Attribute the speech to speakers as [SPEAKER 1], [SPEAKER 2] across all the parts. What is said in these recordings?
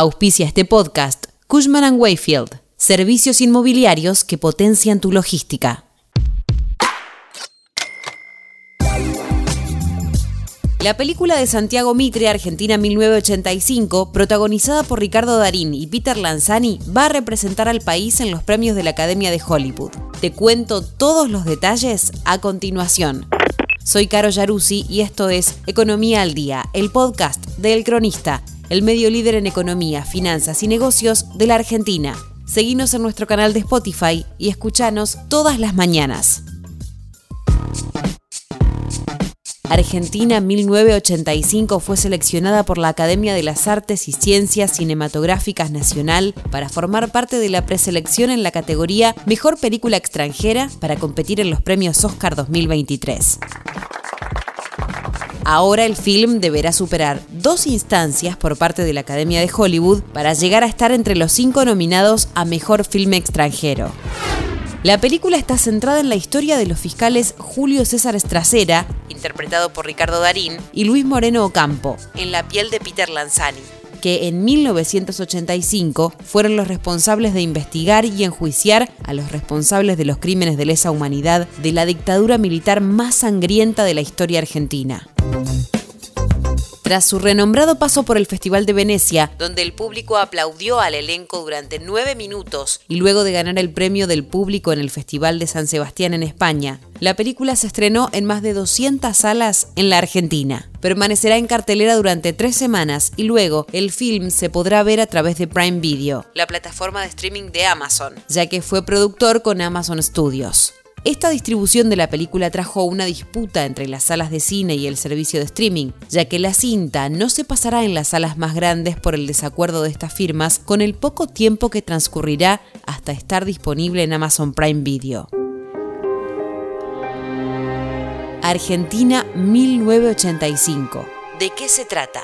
[SPEAKER 1] Auspicia este podcast Cushman ⁇ Wayfield, servicios inmobiliarios que potencian tu logística. La película de Santiago Mitre, Argentina 1985, protagonizada por Ricardo Darín y Peter Lanzani, va a representar al país en los premios de la Academia de Hollywood. Te cuento todos los detalles a continuación. Soy Caro Yaruzzi y esto es Economía al Día, el podcast de El Cronista, el medio líder en economía, finanzas y negocios de la Argentina. Seguinos en nuestro canal de Spotify y escuchanos todas las mañanas. Argentina 1985 fue seleccionada por la Academia de las Artes y Ciencias Cinematográficas Nacional para formar parte de la preselección en la categoría Mejor Película Extranjera para competir en los premios Oscar 2023. Ahora el film deberá superar dos instancias por parte de la Academia de Hollywood para llegar a estar entre los cinco nominados a Mejor Filme Extranjero. La película está centrada en la historia de los fiscales Julio César Estracera, interpretado por Ricardo Darín, y Luis Moreno Ocampo, en la piel de Peter Lanzani, que en 1985 fueron los responsables de investigar y enjuiciar a los responsables de los crímenes de lesa humanidad de la dictadura militar más sangrienta de la historia argentina. Tras su renombrado paso por el Festival de Venecia, donde el público aplaudió al elenco durante nueve minutos y luego de ganar el premio del público en el Festival de San Sebastián en España, la película se estrenó en más de 200 salas en la Argentina. Permanecerá en cartelera durante tres semanas y luego el film se podrá ver a través de Prime Video, la plataforma de streaming de Amazon, ya que fue productor con Amazon Studios. Esta distribución de la película trajo una disputa entre las salas de cine y el servicio de streaming, ya que la cinta no se pasará en las salas más grandes por el desacuerdo de estas firmas con el poco tiempo que transcurrirá hasta estar disponible en Amazon Prime Video. Argentina 1985. ¿De qué se trata?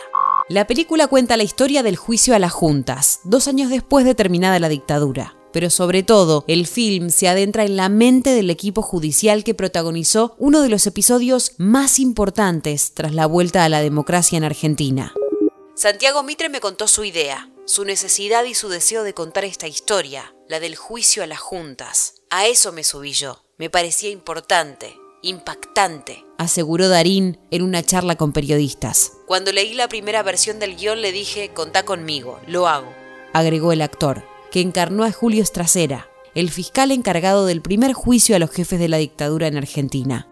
[SPEAKER 1] La película cuenta la historia del juicio a las juntas, dos años después de terminada la dictadura pero sobre todo el film se adentra en la mente del equipo judicial que protagonizó uno de los episodios más importantes tras la vuelta a la democracia en Argentina. Santiago Mitre me contó su idea, su necesidad y su deseo de contar esta historia, la del juicio a las juntas. A eso me subí yo. Me parecía importante, impactante, aseguró Darín en una charla con periodistas. Cuando leí la primera versión del guion le dije, contá conmigo, lo hago, agregó el actor que encarnó a Julio Estracera, el fiscal encargado del primer juicio a los jefes de la dictadura en Argentina.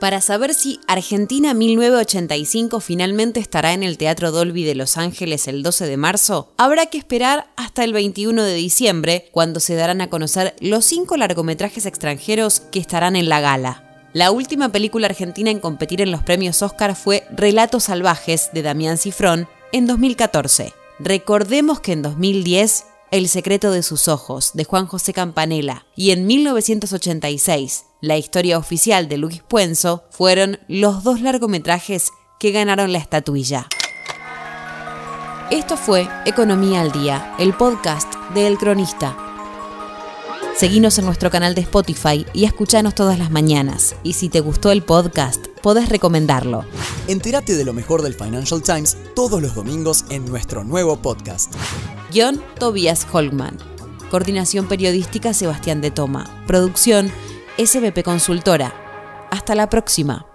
[SPEAKER 1] Para saber si Argentina 1985 finalmente estará en el Teatro Dolby de Los Ángeles el 12 de marzo, habrá que esperar hasta el 21 de diciembre, cuando se darán a conocer los cinco largometrajes extranjeros que estarán en la gala. La última película argentina en competir en los premios Oscar fue Relatos Salvajes de Damián Cifrón en 2014. Recordemos que en 2010 el secreto de sus ojos, de Juan José Campanella, y en 1986, La historia oficial de Luis Puenzo, fueron los dos largometrajes que ganaron la estatuilla. Esto fue Economía al Día, el podcast de El Cronista. Seguinos en nuestro canal de Spotify y escuchanos todas las mañanas. Y si te gustó el podcast, podés recomendarlo.
[SPEAKER 2] Entérate de lo mejor del Financial Times todos los domingos en nuestro nuevo podcast.
[SPEAKER 1] Guión Tobias Holman. Coordinación periodística Sebastián de Toma. Producción SBP Consultora. Hasta la próxima.